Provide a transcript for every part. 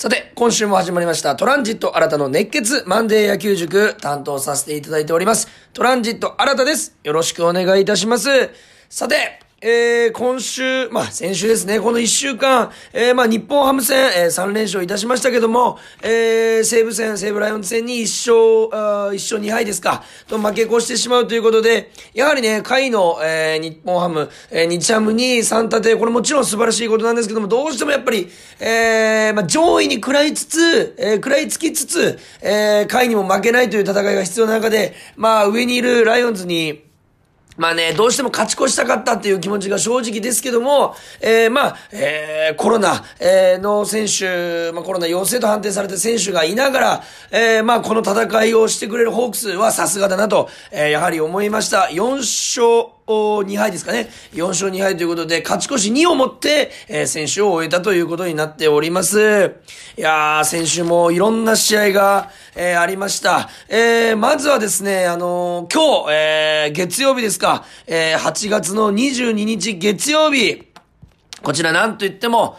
さて、今週も始まりましたトランジット新たの熱血マンデー野球塾担当させていただいております。トランジット新たです。よろしくお願いいたします。さて、えー、今週、まあ、先週ですね、この一週間、えー、まあ、日本ハム戦、えー、3連勝いたしましたけども、えー、西武戦、西武ライオンズ戦に1勝、あ1勝2敗ですか、と負け越してしまうということで、やはりね、下位の、えー、日本ハム、えー、日ハムに3立て、これもちろん素晴らしいことなんですけども、どうしてもやっぱり、えー、まあ、上位に食らいつつ、えー、食らいつきつつ、えー、下位にも負けないという戦いが必要な中で、まあ、上にいるライオンズに、まあね、どうしても勝ち越したかったっていう気持ちが正直ですけども、えー、まあ、えー、コロナ、えー、の選手、まあコロナ陽性と判定された選手がいながら、えー、まあこの戦いをしてくれるホークスはさすがだなと、えー、やはり思いました。4勝、2敗ですかね。4勝2敗ということで、勝ち越し2をもって、えー、選手を終えたということになっております。いやー、先週もいろんな試合が、えー、ありました。えー、まずはですね、あのー、今日、えー、月曜日ですか、えー、8月の22日月曜日、こちらなんと言っても、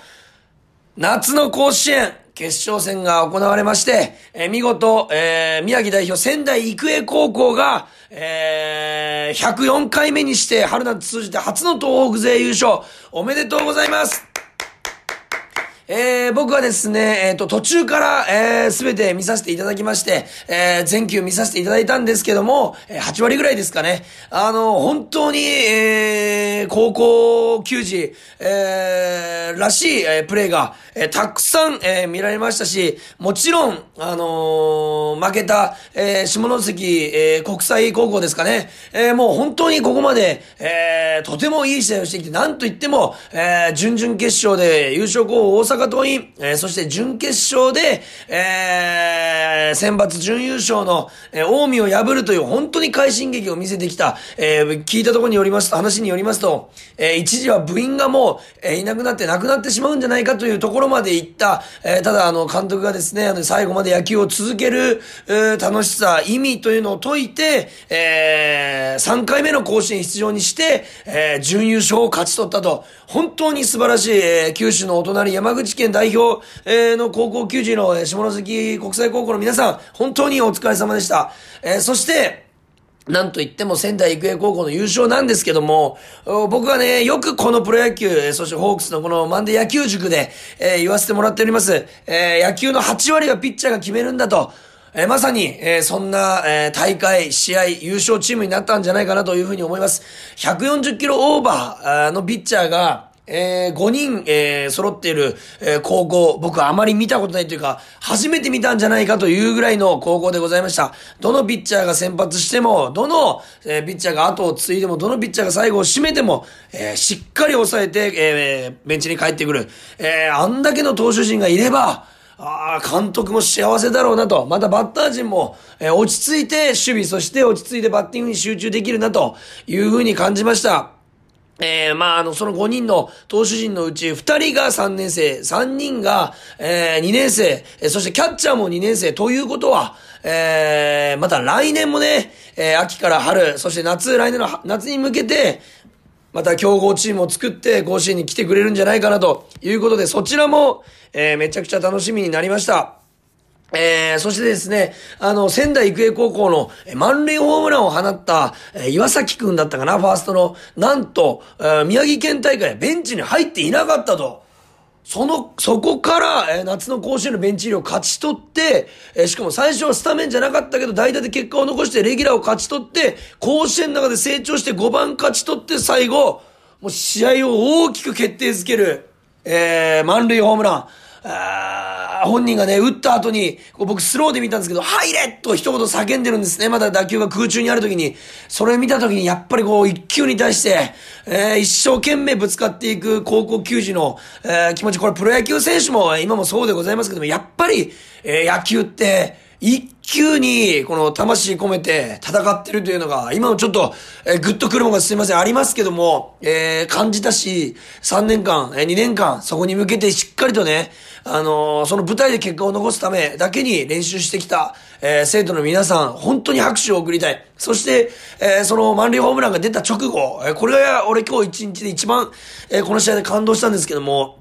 夏の甲子園、決勝戦が行われまして、えー、見事、えー、宮城代表仙台育英高校が、えー、104回目にして春夏通じて初の東北勢優勝、おめでとうございます。えー、僕はですね、えっ、ー、と、途中から、えー、すべて見させていただきまして、えー、全球見させていただいたんですけども、えー、8割ぐらいですかね。あの、本当に、えー、高校球児、えー、らしい、えー、プレーが、えー、たくさん、えー、見られましたし、もちろん、あのー、負けた、えー、下関、えー、国際高校ですかね。えー、もう本当にここまで、えー、とてもいい試合をしてきて、なんと言っても、えー、準々決勝で優勝候補大阪桐蔭、えー、そして準決勝で、えー、選抜準優勝の、えー、近江を破るという本当に快進撃を見せてきた、えー、聞いたところによりますと、話によりますと、えー、一時は部員がもう、えー、いなくなって亡くなってしまうんじゃないかというところまで行った、えー、ただあの、監督がですね、あの、最後まで野球を続ける、えー、楽しさ、意味というのを解いて、えー、3回目の甲子園出場にして、えー、準優勝を勝ち取ったと、本当に素晴らしい、えー、九州のお隣山口県代表、えー、の高校球児のえ下関国際高校の皆さん、本当にお疲れ様でした。えー、そして、なんと言っても仙台育英高校の優勝なんですけども、僕はね、よくこのプロ野球、そしてホークスのこのマンデー野球塾で、えー、言わせてもらっております。えー、野球の8割はピッチャーが決めるんだと。えー、まさに、えー、そんな、えー、大会、試合、優勝チームになったんじゃないかなというふうに思います。140キロオーバーのピッチャーが、えー、5人、えー、揃っている、えー、高校、僕はあまり見たことないというか、初めて見たんじゃないかというぐらいの高校でございました。どのピッチャーが先発しても、どの、えー、ピッチャーが後を継いでも、どのピッチャーが最後を締めても、えー、しっかり抑えて、えー、ベンチに帰ってくる。えー、あんだけの投手陣がいれば、ああ、監督も幸せだろうなと。またバッター陣も、えー、落ち着いて守備、そして落ち着いてバッティングに集中できるなというふうに感じました。えー、まあ、あの、その5人の投手陣のうち2人が3年生、3人が、えー、2年生、えー、そしてキャッチャーも2年生ということは、えー、また来年もね、えー、秋から春、そして夏、来年の夏に向けて、また強豪チームを作って甲子園に来てくれるんじゃないかなということで、そちらも、えー、めちゃくちゃ楽しみになりました。えー、そしてですね、あの、仙台育英高校の満塁ホームランを放った、えー、岩崎くんだったかな、ファーストの、なんと、えー、宮城県大会ベンチに入っていなかったと。その、そこから、えー、夏の甲子園のベンチ入りを勝ち取って、えー、しかも最初はスタメンじゃなかったけど、代打で結果を残してレギュラーを勝ち取って、甲子園の中で成長して5番勝ち取って最後、もう試合を大きく決定づける、えー、満塁ホームラン。あ本人がね、打った後に、こう僕スローで見たんですけど、入れと一言叫んでるんですね。まだ打球が空中にある時に。それ見た時に、やっぱりこう、一球に対して、えー、一生懸命ぶつかっていく高校球児の、えー、気持ち。これプロ野球選手も今もそうでございますけども、やっぱり、えー、野球って、一球に、この魂込めて戦ってるというのが、今もちょっと、えー、ぐっと来るものがすいません、ありますけども、えー、感じたし、3年間、えー、2年間、そこに向けてしっかりとね、あのー、その舞台で結果を残すためだけに練習してきた、えー、生徒の皆さん、本当に拍手を送りたい。そして、えー、その満塁ホームランが出た直後、えー、これが俺今日一日で一番、えー、この試合で感動したんですけども、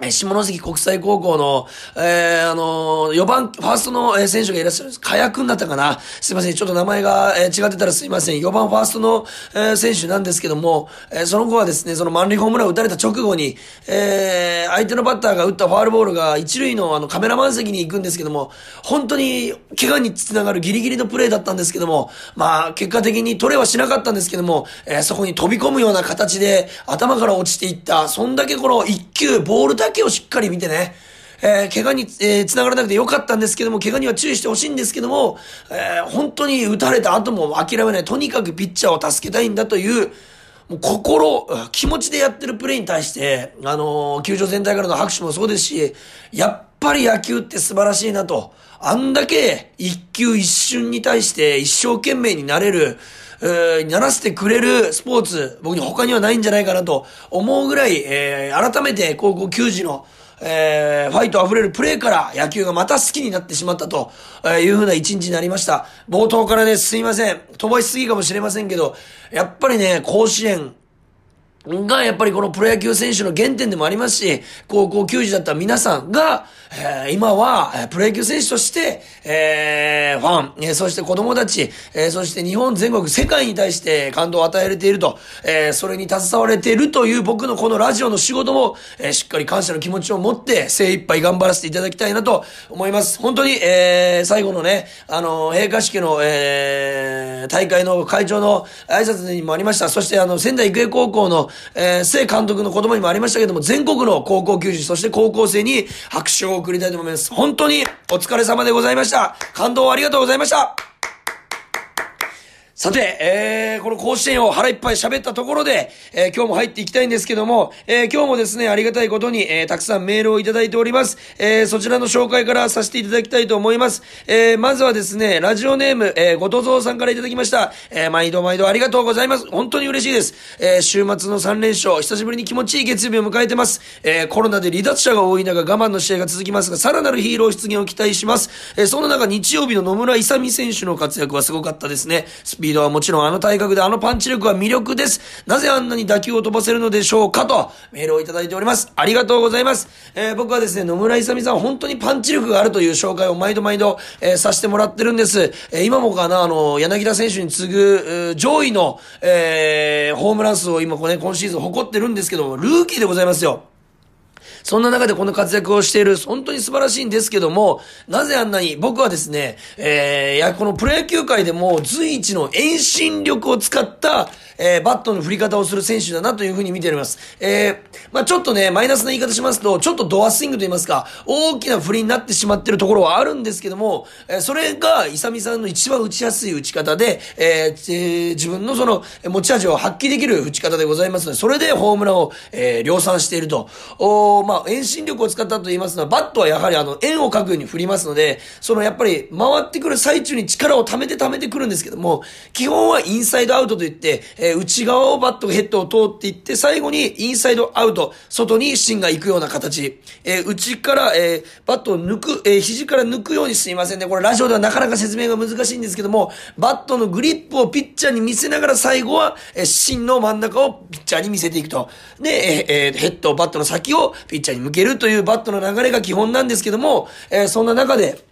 下関国際高校の、えー、あのー、4番、ファーストの、え、選手がいらっしゃるんです。かやくんだったかなすいません。ちょっと名前が、えー、違ってたらすいません。4番ファーストの、えー、選手なんですけども、えー、その後はですね、その満塁ホームランを打たれた直後に、えー、相手のバッターが打ったファールボールが一塁のあのカメラマン席に行くんですけども、本当に怪我につながるギリギリのプレーだったんですけども、まあ、結果的に取れはしなかったんですけども、えー、そこに飛び込むような形で頭から落ちていった、そんだけこの一球、ボールだけをしっかり見てね、えー、怪我に、えー、繋がらなくてよかったんですけども、怪我には注意してほしいんですけども、えー、本当に打たれた後も諦めない。とにかくピッチャーを助けたいんだという、もう心、気持ちでやってるプレーに対して、あのー、球場全体からの拍手もそうですし、やっぱり野球って素晴らしいなと。あんだけ一球一瞬に対して一生懸命になれる、えー、ならせてくれるスポーツ、僕に他にはないんじゃないかなと思うぐらい、えー、改めて高校球児の、えー、ファイト溢れるプレーから野球がまた好きになってしまったというふうな一日になりました。冒頭からね、すいません。飛ばしすぎかもしれませんけど、やっぱりね、甲子園、が、やっぱりこのプロ野球選手の原点でもありますし、高校球児だった皆さんが、えー、今は、えプロ野球選手として、えー、ファン、えー、そして子供たち、えー、そして日本全国、世界に対して感動を与えれていると、えー、それに携われているという僕のこのラジオの仕事も、えー、しっかり感謝の気持ちを持って精一杯頑張らせていただきたいなと思います。本当に、えー、最後のね、あの、閉会式の、えー、大会の会長の挨拶にもありました。そしてあの、仙台育英高校の、えー、聖監督の言葉にもありましたけども、全国の高校球児、そして高校生に拍手を送りたいと思います。本当にお疲れ様でございました。感動をありがとうございました。さて、えー、この甲子園を腹いっぱい喋ったところで、えー、今日も入っていきたいんですけども、えー、今日もですね、ありがたいことに、えー、たくさんメールをいただいております。えー、そちらの紹介からさせていただきたいと思います。えー、まずはですね、ラジオネーム、えー、ごとぞうさんからいただきました。えー、毎度毎度ありがとうございます。本当に嬉しいです。えー、週末の3連勝、久しぶりに気持ちいい月曜日を迎えてます。えー、コロナで離脱者が多い中、我慢の試合が続きますが、さらなるヒーロー出現を期待します。えー、その中、日曜日の野村勇選手の活躍はすごかったですね。スピードはもちろんあの体格であのパンチ力は魅力です。なぜあんなに打球を飛ばせるのでしょうかと、メールをいただいております。ありがとうございます。えー、僕はですね、野村勇さん本当にパンチ力があるという紹介を毎度毎度、えー、させてもらってるんです。えー、今もかな、あの、柳田選手に次ぐ、上位の、えー、ホームラン数を今、これ、ね、今シーズン誇ってるんですけども、ルーキーでございますよ。そんな中でこの活躍をしている、本当に素晴らしいんですけども、なぜあんなに、僕はですね、えー、や、このプロ野球界でも随一の遠心力を使った、えー、バットの振り方をする選手だなというふうに見ております。えー、まあちょっとね、マイナスな言い方しますと、ちょっとドアスイングと言いますか、大きな振りになってしまってるところはあるんですけども、えー、それが、イサミさんの一番打ちやすい打ち方で、えー、自分のその、持ち味を発揮できる打ち方でございますので、それでホームランを、えー、量産していると。おまあ、ま遠心力を使ったと言いますのは、バットはやはりあの、円を描くように振りますので、そのやっぱり、回ってくる最中に力を溜めて溜めてくるんですけども、基本はインサイドアウトと言って、えー、内側をバットがヘッドを通っていって、最後にインサイドアウト、外に芯が行くような形。えー、内から、えー、バットを抜く、えー、肘から抜くようにすいませんね。これラジオではなかなか説明が難しいんですけども、バットのグリップをピッチャーに見せながら最後は、えー、芯の真ん中をピッチャーに見せていくと。で、えー、ヘッド、バットの先をピッチャーに向けるというバットの流れが基本なんですけども、えー、そんな中で、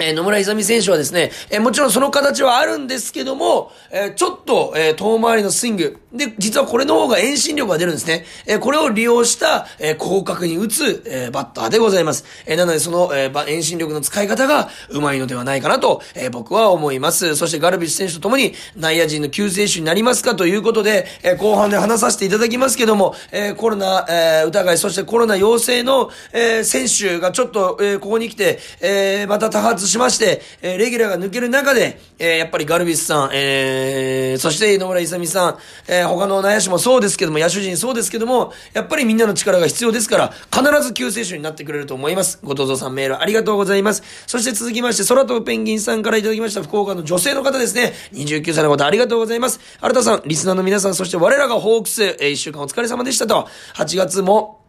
え、野村勇選手はですね、え、もちろんその形はあるんですけども、え、ちょっと、え遠回りのスイング。で、実はこれの方が遠心力が出るんですね。えこれを利用した、え広角に打つ、えバッターでございます。えなのでその、え遠心力の使い方がうまいのではないかなと、え僕は思います。そしてガルビッシュ選手とともに内野陣の救世主になりますか？ということで、え後半で話させていただきますけども、えコロナ、え疑い、そしてコロナ陽性の、え選手がちょっと、えここに来て、えまた多発しまして、えー、レギュラーが抜ける中で、えー、やっぱりガルビスさん、えー、そして野村勇さん、えー、他の内野手もそうですけども、野手陣そうですけども、やっぱりみんなの力が必要ですから、必ず救世主になってくれると思います。ごとぞさんメールありがとうございます。そして続きまして、空飛ぶペンギンさんからいただきました福岡の女性の方ですね。29歳の方ありがとうございます。新田さん、リスナーの皆さん、そして我らがホークス、えー、一週間お疲れ様でしたと。8月も、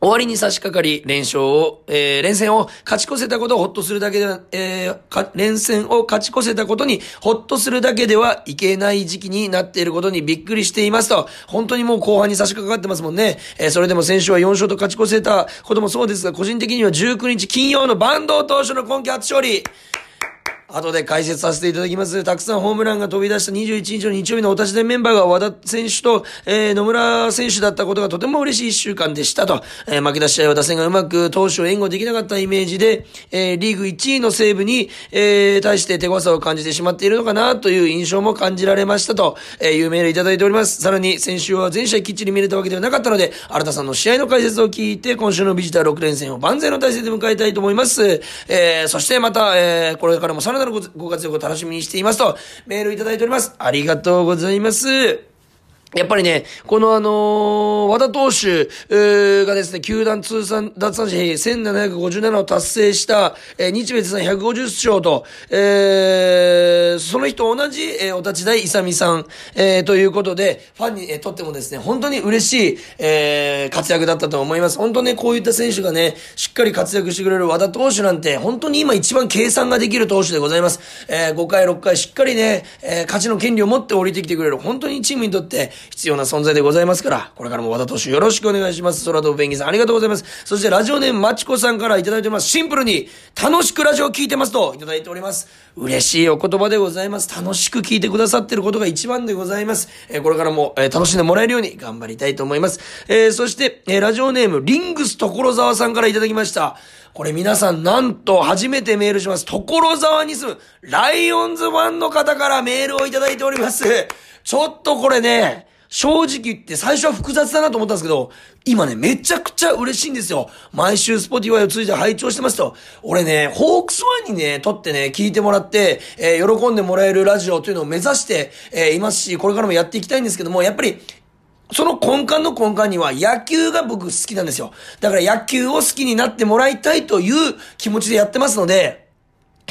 終わりに差し掛かり、連勝を、えー、連戦を勝ち越せたことをほっとするだけでは、えー、連戦を勝ち越せたことにほっとするだけではいけない時期になっていることにびっくりしていますと、本当にもう後半に差し掛かってますもんね。えー、それでも選手は4勝と勝ち越せたこともそうですが、個人的には19日金曜のバンド投手の今季初勝利。後で解説させていただきます。たくさんホームランが飛び出した21日の日曜日のお立ち台メンバーが和田選手と、えー、野村選手だったことがとても嬉しい一週間でしたと。えー、負け出し試合は打線がうまく投手を援護できなかったイメージで、えー、リーグ1位の西武に、えー、対して手強さを感じてしまっているのかなという印象も感じられましたと、えー、いうメールいただいております。さらに先週は全試合きっちり見れたわけではなかったので、新田さんの試合の解説を聞いて、今週のビジター6連戦を万全の体制で迎えたいと思います。えー、そしてまた、えー、これからもさらなるご活躍を楽しみにしていますと、メールいただいております。ありがとうございます。やっぱりね、このあのー、和田投手、がですね、球団通算奪三振1757を達成した、えー、日米通算150勝と、えー、その人同じ、えー、お立ち台勇さん、えー、ということで、ファンに、えー、とってもですね、本当に嬉しい、えー、活躍だったと思います。本当ね、こういった選手がね、しっかり活躍してくれる和田投手なんて、本当に今一番計算ができる投手でございます。えー、5回、6回しっかりね、えー、勝ちの権利を持って降りてきてくれる、本当にチームにとって、必要な存在でございますから、これからも和田投手よろしくお願いします。空飛ぶペンギンさんありがとうございます。そしてラジオネームまちこさんからいただいております。シンプルに、楽しくラジオを聞いてますといただいております。嬉しいお言葉でございます。楽しく聞いてくださってることが一番でございます。えー、これからも、えー、楽しんでもらえるように頑張りたいと思います。えー、そして、えラジオネームリングス所沢さんからいただきました。これ皆さんなんと初めてメールします。所沢に住むライオンズファンの方からメールをいただいております。ちょっとこれね、正直言って最初は複雑だなと思ったんですけど、今ね、めちゃくちゃ嬉しいんですよ。毎週スポティファイを通じて拝聴してますと。俺ね、ホークスファンにね、とってね、聞いてもらって、えー、喜んでもらえるラジオというのを目指して、えー、いますし、これからもやっていきたいんですけども、やっぱり、その根幹の根幹には野球が僕好きなんですよ。だから野球を好きになってもらいたいという気持ちでやってますので、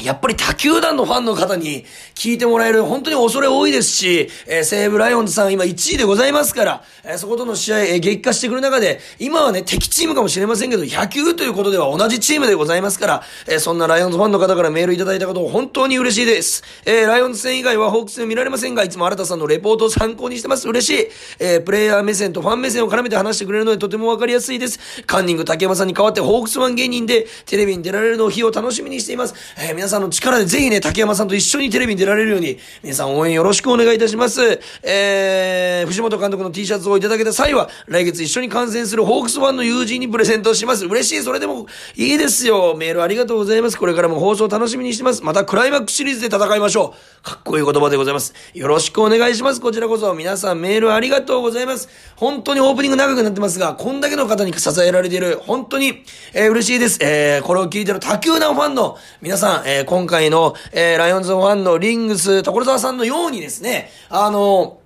やっぱり他球団のファンの方に聞いてもらえる本当に恐れ多いですし、えー、西武ライオンズさん今1位でございますから、えー、そことの試合、えー、激化してくる中で、今はね、敵チームかもしれませんけど、野球ということでは同じチームでございますから、えー、そんなライオンズファンの方からメールいただいたことを本当に嬉しいです。えー、ライオンズ戦以外はホークス戦見られませんが、いつも新田さんのレポートを参考にしてます。嬉しい。えー、プレイヤー目線とファン目線を絡めて話してくれるのでとてもわかりやすいです。カンニング竹山さんに代わってホークスワン芸人でテレビに出られるのを日を楽しみにしています。えー、皆さんの力でぜひね、竹山さんと一緒にテレビに出られるように、皆さん応援よろしくお願いいたします。えー、藤本監督の T シャツをいただけた際は、来月一緒に観戦するホークスファンの友人にプレゼントします。嬉しい、それでもいいですよ。メールありがとうございます。これからも放送楽しみにしてます。またクライマックスシリーズで戦いましょう。かっこいい言葉でございます。よろしくお願いします。こちらこそ皆さんメールありがとうございます。本当にオープニング長くなってますが、こんだけの方に支えられている、本当に、えー、嬉しいです。えー、これを聞いてる他球団ファンの皆さん、えー、今回の、えー、ライオンズファンのリングス、所沢さんのようにですね、あの、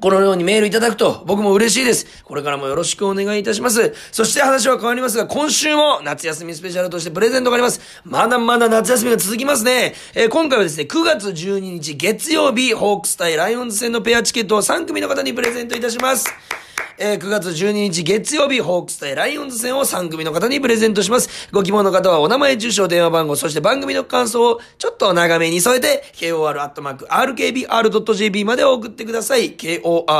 このようにメールいただくと僕も嬉しいです。これからもよろしくお願いいたします。そして話は変わりますが、今週も夏休みスペシャルとしてプレゼントがあります。まだまだ夏休みが続きますね。えー、今回はですね、9月12日月曜日、ホークス対ライオンズ戦のペアチケットを3組の方にプレゼントいたします。えー、9月12日月曜日、ホークス対ライオンズ戦を3組の方にプレゼントします。ご希望の方はお名前、住所、電話番号、そして番組の感想をちょっと長めに添えて、kor.rkbr.jp まで送ってください。kor.rkbr.jp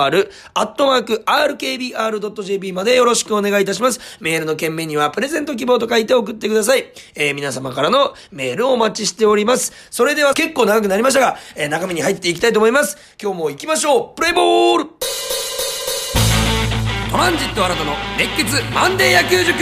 までよろしくお願いいたします。メールの件名にはプレゼント希望と書いて送ってください。えー、皆様からのメールをお待ちしております。それでは結構長くなりましたが、えー、中身に入っていきたいと思います。今日も行きましょうプレイボールトランジット新たの熱血マンデー野球塾。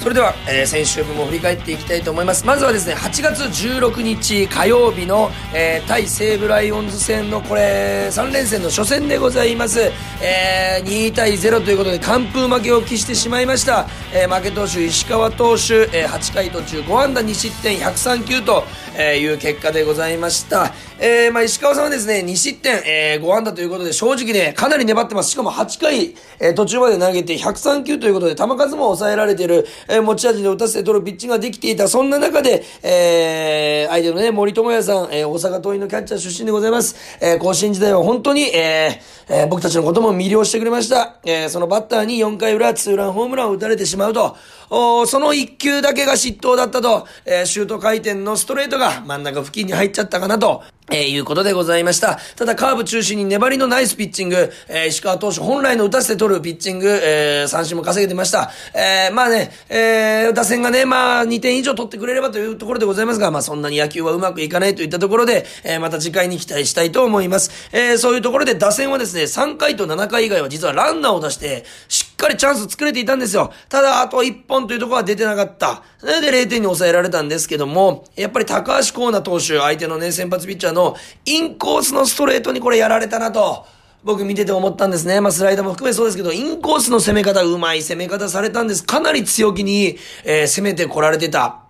それでは、えー、先週分も振り返っていきたいと思います。まずはですね8月16日火曜日の、えー、対西武ライオンズ戦のこれ3連戦の初戦でございます、えー、2対0ということで完封負けを喫してしまいました、えー、負け投手石川投手、えー、8回途中5安打2失点103球と、えー、いう結果でございました、えー、まあ、石川さんはですね、2失点、えー、5安打ということで、正直ね、かなり粘ってます。しかも8回、えー、途中まで投げて103球ということで、球数も抑えられている、えー、持ち味で打たせて取るピッチングができていた。そんな中で、えー、相手のね、森友哉さん、えー、大阪桐蔭のキャッチャー出身でございます。えー、甲子園時代は本当に、えー、えー、僕たちのことも魅了してくれました。えー、そのバッターに4回裏ツーランホームランを打たれてしまうと、その1球だけが失投だったと、えー、シュート回転のストレートが真ん中付近に入っちゃったかなと、えー、いうことでございました。ただカーブ中心に粘りのナイスピッチング、えー、石川投手本来の打たせて取るピッチング、えー、三振も稼げてました。えー、まあね、えー、打線がね、まあ2点以上取ってくれればというところでございますが、まあそんなに野球はうまくいかないといったところで、えー、また次回に期待したいと思います。えー、そういうところで打線はですね、3回と7回以外は実はランナーを出して、しっかりチャンス作れていたんですよ。ただ、あと1本というところは出てなかった。それで0点に抑えられたんですけども、やっぱり高橋光成投手、相手のね、先発ピッチャーのインコースのストレートにこれやられたなと。僕見てて思ったんですね。まあ、スライダーも含めそうですけど、インコースの攻め方、うまい攻め方されたんです。かなり強気に、えー、攻めてこられてた。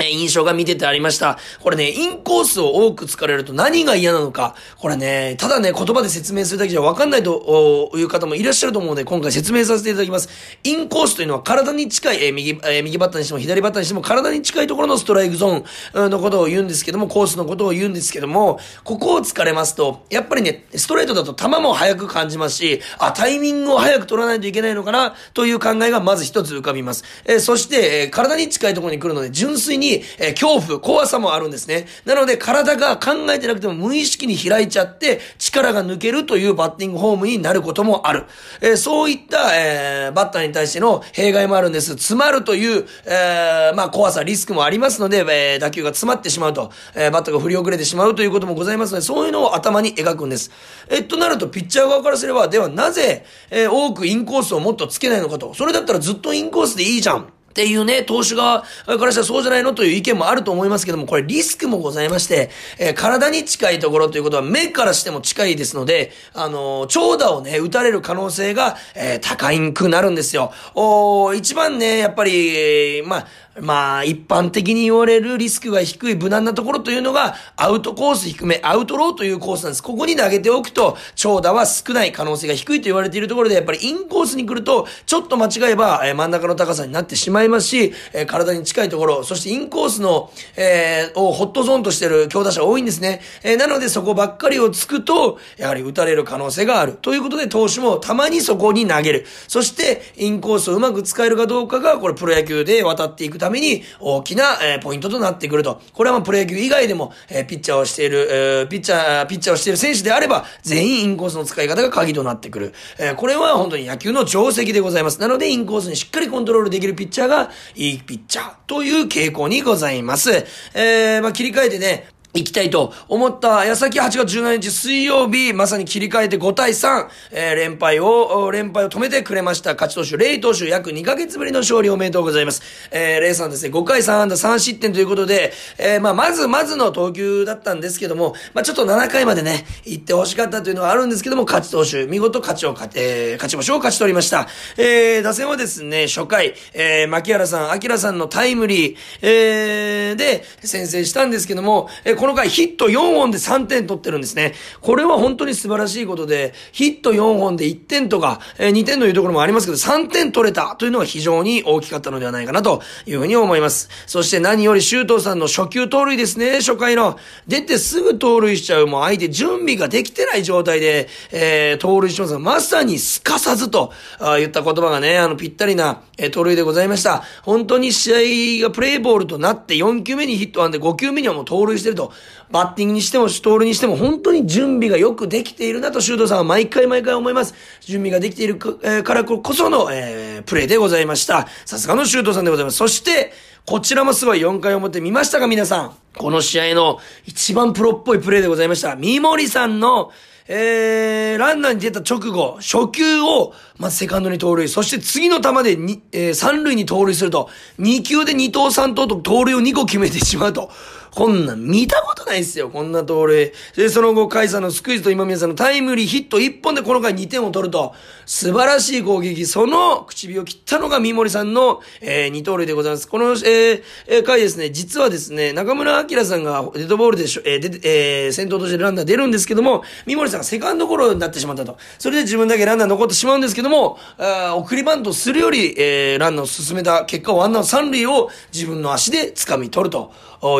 え印象が見ててありました。これね、インコースを多く使われると何が嫌なのか。これね、ただね、言葉で説明するだけじゃわかんないという方もいらっしゃると思うので、今回説明させていただきます。インコースというのは体に近い、えー、右、えー、右バッターにしても左バッターにしても体に近いところのストライクゾーンのことを言うんですけども、コースのことを言うんですけども、ここを突かれますと、やっぱりね、ストレートだと球も速く感じますし、あ、タイミングを早く取らないといけないのかな、という考えがまず一つ浮かびます。えー、そして、え、体に近いところに来るので、純粋に、にえ、恐怖怖、さもあるんですね。なので体が考えてなくても無意識に開いちゃって力が抜けるというバッティングフォームになることもある。え、そういった、え、バッターに対しての弊害もあるんです。詰まるという、え、まあ怖さ、リスクもありますので、え、打球が詰まってしまうと、え、バッターが振り遅れてしまうということもございますので、そういうのを頭に描くんです。えっとなると、ピッチャー側からすれば、ではなぜ、え、多くインコースをもっとつけないのかと。それだったらずっとインコースでいいじゃん。っていうね、投手側からしたらそうじゃないのという意見もあると思いますけども、これリスクもございまして、えー、体に近いところということは目からしても近いですので、あのー、長打をね、打たれる可能性が、えー、高いんくなるんですよ。お一番ね、やっぱり、まあ、まあ、一般的に言われるリスクが低い無難なところというのが、アウトコース低め、アウトローというコースなんです。ここに投げておくと、長打は少ない可能性が低いと言われているところで、やっぱりインコースに来ると、ちょっと間違えば、えー、真ん中の高さになってしまいますし、えー、体に近いところ、そしてインコースの、えー、をホットゾーンとしてる強打者多いんですね。え、なのでそこばっかりをつくと、やはり打たれる可能性がある。ということで、投手もたまにそこに投げる。そして、インコースをうまく使えるかどうかが、これプロ野球で渡っていくためために、大きな、え、ポイントとなってくると。これはまあプロ野球以外でも、え、ピッチャーをしている、え、ピッチャー、ピッチャーをしている選手であれば、全員インコースの使い方が鍵となってくる。え、これは本当に野球の定石でございます。なので、インコースにしっかりコントロールできるピッチャーが、いいピッチャーという傾向にございます。えー、まあ切り替えてね、行きたいと思った矢先8月17日水曜日、まさに切り替えて5対3、えー、連敗を、連敗を止めてくれました。勝ち投手、レイ投手、約2ヶ月ぶりの勝利おめでとうございます。えー、レイさんですね、5回3安打3失点ということで、えー、まあ、まずまずの投球だったんですけども、まあ、ちょっと7回までね、行って欲しかったというのはあるんですけども、勝ち投手、見事勝ちを勝て、勝ち星を勝ち取りました。えー、打線はですね、初回、えー、牧原さん、明さんのタイムリー、えー、で、先制したんですけども、えー、の回ヒット4本で3点取ってるんですね。これは本当に素晴らしいことで、ヒット4本で1点とか、えー、2点というところもありますけど、3点取れたというのは非常に大きかったのではないかなというふうに思います。そして何より周東さんの初球盗塁ですね、初回の。出てすぐ盗塁しちゃう、もう相手準備ができてない状態で、えー、盗塁しますが、まさにすかさずと、あ言った言葉がね、あの、ぴったりな、えー、盗塁でございました。本当に試合がプレイボールとなって4球目にヒットあんで5球目にはもう盗塁してると。バッティングにしても、ストールにしても、本当に準備がよくできているなと、修道さんは毎回毎回思います。準備ができているからこその、えー、プレーでございました。さすがの修道さんでございます。そして、こちらもすごい4回表見ましたか皆さん。この試合の一番プロっぽいプレーでございました。三森さんの、えー、ランナーに出た直後、初球を、まずセカンドに盗塁、そして次の球でに、えー、三塁に盗塁すると、2球で2投3投と盗塁を2個決めてしまうと。こんなん見たことないっすよ、こんな盗塁。で、その後、カイさんのスクイズと今宮さんのタイムリーヒット1本でこの回2点を取ると、素晴らしい攻撃、その口火を切ったのが三森さんの、えー、2盗塁でございます。この、えー、えー、回ですね、実はですね、中村明さんがデッドボールでしょ、えー、で、えー、先頭としてランナー出るんですけども、三森さんがセカンドゴロになってしまったと。それで自分だけランナー残ってしまうんですけども、あ送りバントするより、えー、ランナーを進めた結果、ワンアウト三塁を自分の足で掴み取ると。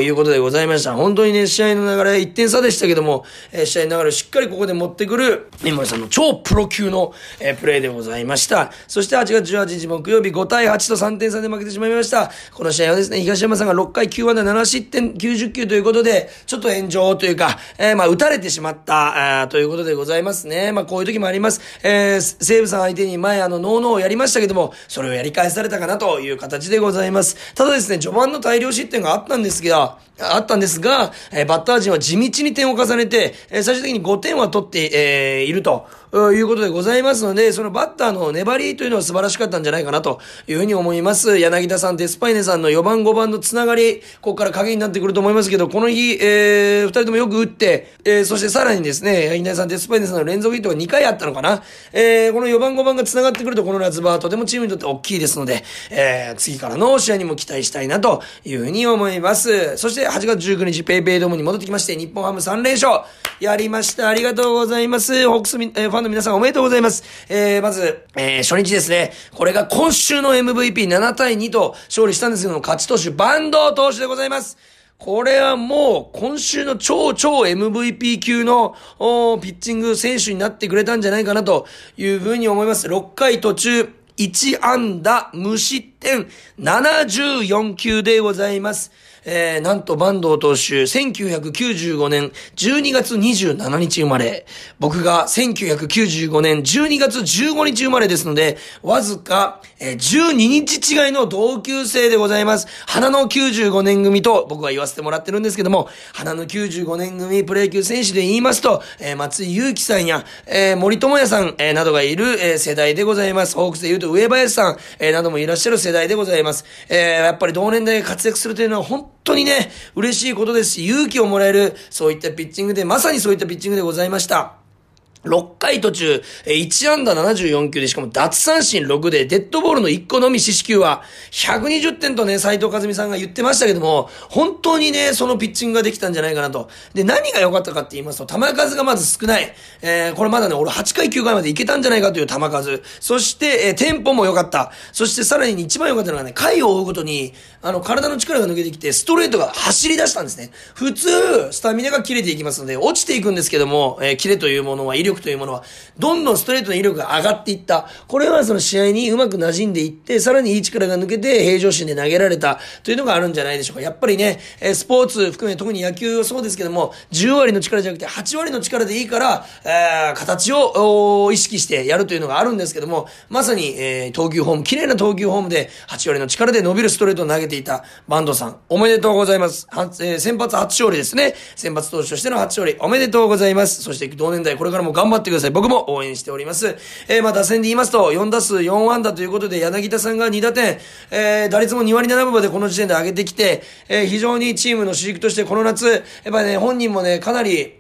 いうことでございました。本当にね、試合の流れ1点差でしたけども、えー、試合の流れをしっかりここで持ってくる、三森さんの超プロ級の、えー、プレーでございました。そして8月18日木曜日5対8と3点差で負けてしまいました。この試合はですね、東山さんが6回9安打7失点90球ということで、ちょっと炎上というか、えー、まあ、打たれてしまった、あということでございますね。まあ、こういう時もあります。えー、西武さん相手に前あの、ノーノーをやりましたけども、それをやり返されたかなという形でございます。ただですね、序盤の大量失点があったんですが、あったんですが、えー、バッター陣は地道に点を重ねて、えー、最終的に5点は取って、えー、いると。いうことでございますので、そのバッターの粘りというのは素晴らしかったんじゃないかなというふうに思います。柳田さん、デスパイネさんの4番5番のつながり、ここから鍵になってくると思いますけど、この日、えー、2人ともよく打って、えー、そしてさらにですね、柳田さん、デスパイネさんの連続ヒットが2回あったのかな。えー、この4番5番が繋がってくると、この夏場はとてもチームにとって大きいですので、えー、次からの試合にも期待したいなというふうに思います。そして8月19日、ペイペイドームに戻ってきまして、日本ハム3連勝、やりました。ありがとうございます。ホークス、えー、ァンの皆さんおめでとうございます。えー、まず、えー、初日ですね。これが今週の MVP7 対2と勝利したんですけども、勝ち投手、バンド投手でございます。これはもう今週の超超 MVP 級のピッチング選手になってくれたんじゃないかなというふうに思います。6回途中1安打無失点74球でございます。えー、なんと坂東投手、1995年12月27日生まれ、僕が1995年12月15日生まれですので、わずか、えー、12日違いの同級生でございます。花の95年組と僕は言わせてもらってるんですけども、花の95年組プロ野球選手で言いますと、えー、松井裕樹さんや、えー、森友哉さん、えー、などがいる、えー、世代でございます。ホークスで言うと上林さん、えー、などもいらっしゃる世代でございます。えー、やっぱり同年代で活躍するというのは本当にね、嬉しいことですし、勇気をもらえる、そういったピッチングで、まさにそういったピッチングでございました。6回途中、1安打74球で、しかも奪三振6で、デッドボールの1個のみ四死球は、120点とね、斎藤和美さんが言ってましたけども、本当にね、そのピッチングができたんじゃないかなと。で、何が良かったかって言いますと、球数がまず少ない。えー、これまだね、俺8回9回までいけたんじゃないかという球数。そして、えー、テンポも良かった。そしてさらに一番良かったのがね、回を追うごとに、あの、体の力が抜けてきて、ストレートが走り出したんですね。普通、スタミナが切れていきますので、落ちていくんですけども、えー、キレというものは威力というものは、どんどんストレートの威力が上がっていった。これはその試合にうまく馴染んでいって、さらにいい力が抜けて平常心で投げられたというのがあるんじゃないでしょうか。やっぱりね、えスポーツ含め特に野球はそうですけども、10割の力じゃなくて8割の力でいいから、えー、形を意識してやるというのがあるんですけども、まさに、えー、投球フォーム、綺麗な投球フォームで8割の力で伸びるストレートを投げていたバンドさん、おめでとうございます。はえー、先発初勝利ですね。先発投手としての初勝利、おめでとうございます。そして同年代これからも頑張ってください。僕も応援しております。えー、まあ、打線で言いますと、4打数4安打ということで、柳田さんが2打点、えー、打率も2割7分までこの時点で上げてきて、えー、非常にチームの主軸としてこの夏、やっぱりね、本人もね、かなり、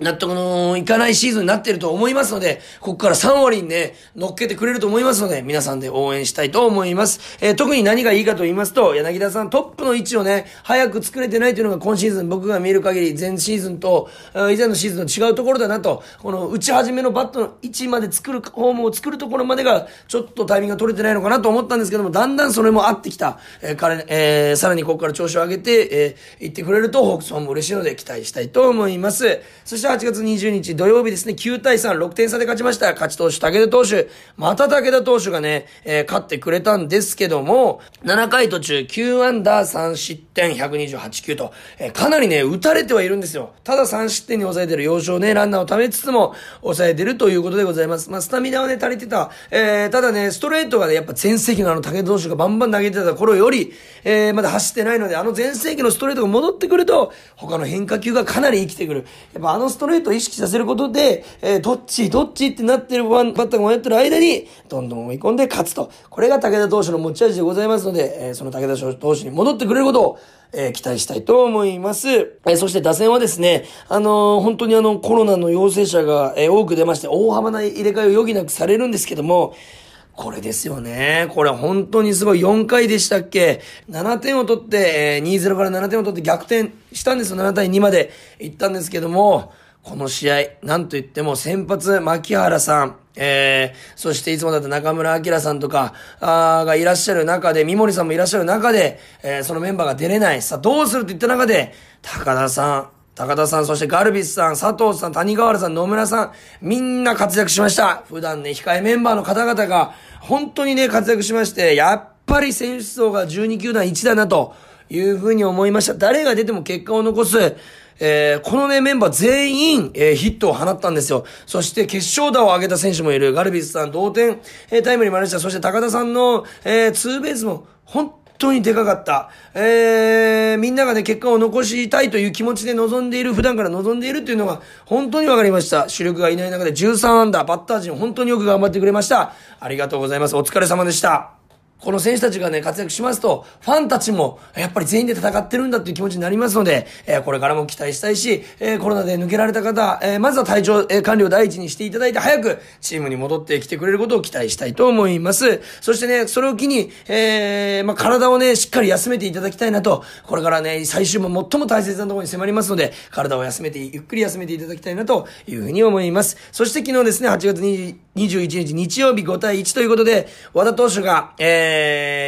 納得のいかないシーズンになっていると思いますので、ここから3割にね、乗っけてくれると思いますので、皆さんで応援したいと思います。えー、特に何がいいかと言いますと、柳田さんトップの位置をね、早く作れてないというのが今シーズン僕が見る限り前シーズンと、以前のシーズンと違うところだなと、この打ち始めのバットの位置まで作る、フォームを作るところまでが、ちょっとタイミングが取れてないのかなと思ったんですけども、だんだんそれも合ってきた。えー、彼、えー、さらにここから調子を上げて、えー、行ってくれると、ホークスファンも嬉しいので期待したいと思います。そして8月20日、土曜日ですね、9対3、6点差で勝ちました。勝ち投手、武田投手。また武田投手がね、えー、勝ってくれたんですけども、7回途中、9アンダー3失点、128球と、えー、かなりね、打たれてはいるんですよ。ただ3失点に抑えてる要所ね、ランナーを貯めつつも、抑えてるということでございます。まあ、スタミナはね、足りてた。えー、ただね、ストレートがね、やっぱ全盛期のあの武田投手がバンバン投げてた頃より、えー、まだ走ってないので、あの全盛期のストレートが戻ってくると、他の変化球がかなり生きてくる。やっぱあのストレートを意識させることで、えー、どっち、どっちってなってるバッターが迷ってる間に、どんどん追い込んで勝つと。これが武田投手の持ち味でございますので、えー、その武田投手に戻ってくれることを、えー、期待したいと思います。えー、そして打線はですね、あのー、本当にあの、コロナの陽性者が、えー、多く出まして、大幅な入れ替えを余儀なくされるんですけども、これですよね。これ本当にすごい。4回でしたっけ ?7 点を取って、えー、2-0から7点を取って逆転したんですよ。7対2まで行ったんですけども、この試合、なんと言っても先発、牧原さん、えー、そしていつもだった中村明さんとか、あがいらっしゃる中で、三森さんもいらっしゃる中で、えー、そのメンバーが出れない。さあ、どうするといった中で、高田さん、高田さん、そしてガルビスさん、佐藤さん、谷川原さん、野村さん、みんな活躍しました。普段ね、控えメンバーの方々が、本当にね、活躍しまして、やっぱり選手層が12球団1だな、というふうに思いました。誰が出ても結果を残す、えー、このね、メンバー全員、えー、ヒットを放ったんですよ。そして決勝打を上げた選手もいる。ガルビスさん、同点、えー、タイムにもありました。そして高田さんの、えー、ツーベースも、本当にでかかった。えー、みんながね、結果を残したいという気持ちで臨んでいる、普段から臨んでいるっていうのが、本当にわかりました。主力がいない中で13アンダー、バッター陣本当によく頑張ってくれました。ありがとうございます。お疲れ様でした。この選手たちがね、活躍しますと、ファンたちも、やっぱり全員で戦ってるんだっていう気持ちになりますので、えー、これからも期待したいし、えー、コロナで抜けられた方、えー、まずは体調、え管理を第一にしていただいて、早くチームに戻ってきてくれることを期待したいと思います。そしてね、それを機に、えまあ、体をね、しっかり休めていただきたいなと、これからね、最終も最も大切なところに迫りますので、体を休めて、ゆっくり休めていただきたいなというふうに思います。そして昨日ですね、8月21日日曜日5対1ということで、和田投手が、え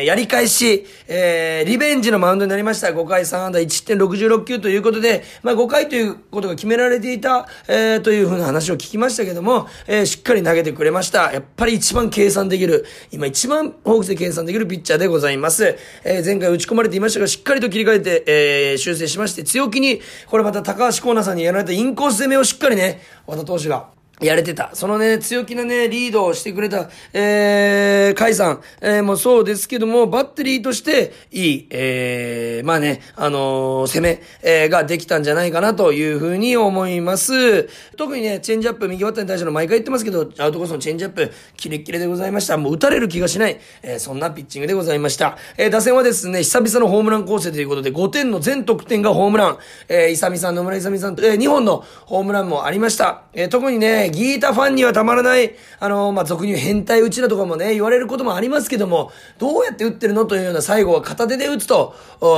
ー、やり返し、えー、リベンジのマウンドになりました。5回3安打1点66球ということで、まあ5回ということが決められていた、えー、というふうな話を聞きましたけども、えー、しっかり投げてくれました。やっぱり一番計算できる、今一番ホークスで計算できるピッチャーでございます。えー、前回打ち込まれていましたが、しっかりと切り替えて、えー、修正しまして、強気に、これまた高橋光成さんにやられたインコース攻めをしっかりね、和田投手が、やれてた。そのね、強気なね、リードをしてくれた、えー、カイさん、えー、もそうですけども、バッテリーとして、いい、えー、まあね、あのー、攻め、えー、ができたんじゃないかなというふうに思います。特にね、チェンジアップ、右バッターに対しての毎回言ってますけど、アウトコースのチェンジアップ、キレッキレでございました。もう打たれる気がしない、えー、そんなピッチングでございました。えー、打線はですね、久々のホームラン構成ということで、5点の全得点がホームラン、えー、イサミさん、野村イサミさんと、えー、2本のホームランもありました。えー、特にね、ギータファンにはたまらない、あの、まあ、俗に言う変態打ちだとかもね、言われることもありますけども、どうやって打ってるのというような最後は片手で打つと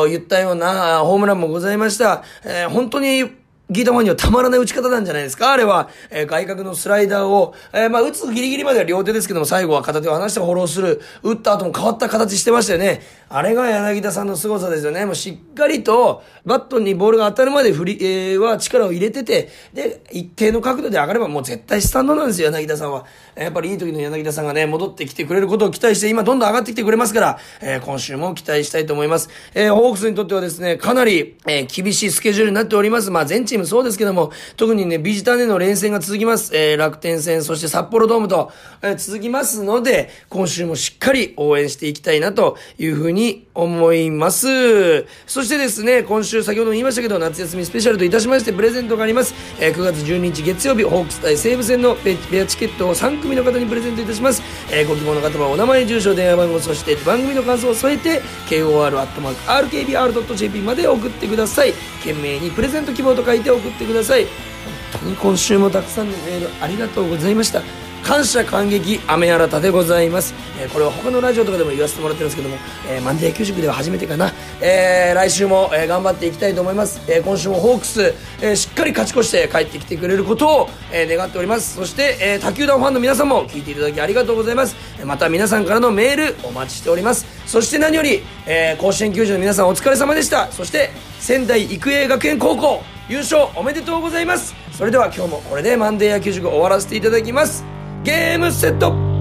言ったようなホームランもございました。えー、本当にギータファンにはたまらない打ち方なんじゃないですか？あれは、えー、外角のスライダーを、えー、まあ、打つギリギリまでは両手ですけども、最後は片手を離してフォローする。打った後も変わった形してましたよね。あれが柳田さんの凄さですよね。もうしっかりと、バットにボールが当たるまで振り、えー、は力を入れてて、で、一定の角度で上がればもう絶対スタンドなんですよ、柳田さんは。やっぱりいい時の柳田さんがね、戻ってきてくれることを期待して、今どんどん上がってきてくれますから、えー、今週も期待したいと思います。えー、ホークスにとってはですね、かなり、えー、厳しいスケジュールになっております。まあ、全チームそうですけども、特にね、ビジターでの連戦が続きます。えー、楽天戦、そして札幌ドームと、えー、続きますので、今週もしっかり応援していきたいなというふうに思います。そしてですね、今週先ほども言いましたけど、夏休みスペシャルといたしましてプレゼントがあります。えー、9月12日月曜日、ホークス対西武戦のペアチケットを3組の方にプレゼントいたします。えー、ご希望の方はお名前、住所、電話番号、そして番組の感想を添えて、kor.rkbr.jp まで送ってください。懸命にプレゼント希望と書いて送ってください。本当に今週もたくさんのメールありがとうございました。感謝感激雨新でございます、えー、これは他のラジオとかでも言わせてもらってるんですけども、えー、マンデー給食では初めてかな、えー、来週も、え、頑張っていきたいと思います、え、今週もホークス、えー、しっかり勝ち越して帰ってきてくれることを、え、願っております。そして、えー、他球団ファンの皆さんも聞いていただきありがとうございます。また皆さんからのメールお待ちしております。そして何より、えー、甲子園球児の皆さんお疲れ様でした。そして仙台育英学園高校優勝おめでとうございます。それでは今日もこれでマンデー野球塾終わらせていただきます。ゲームセット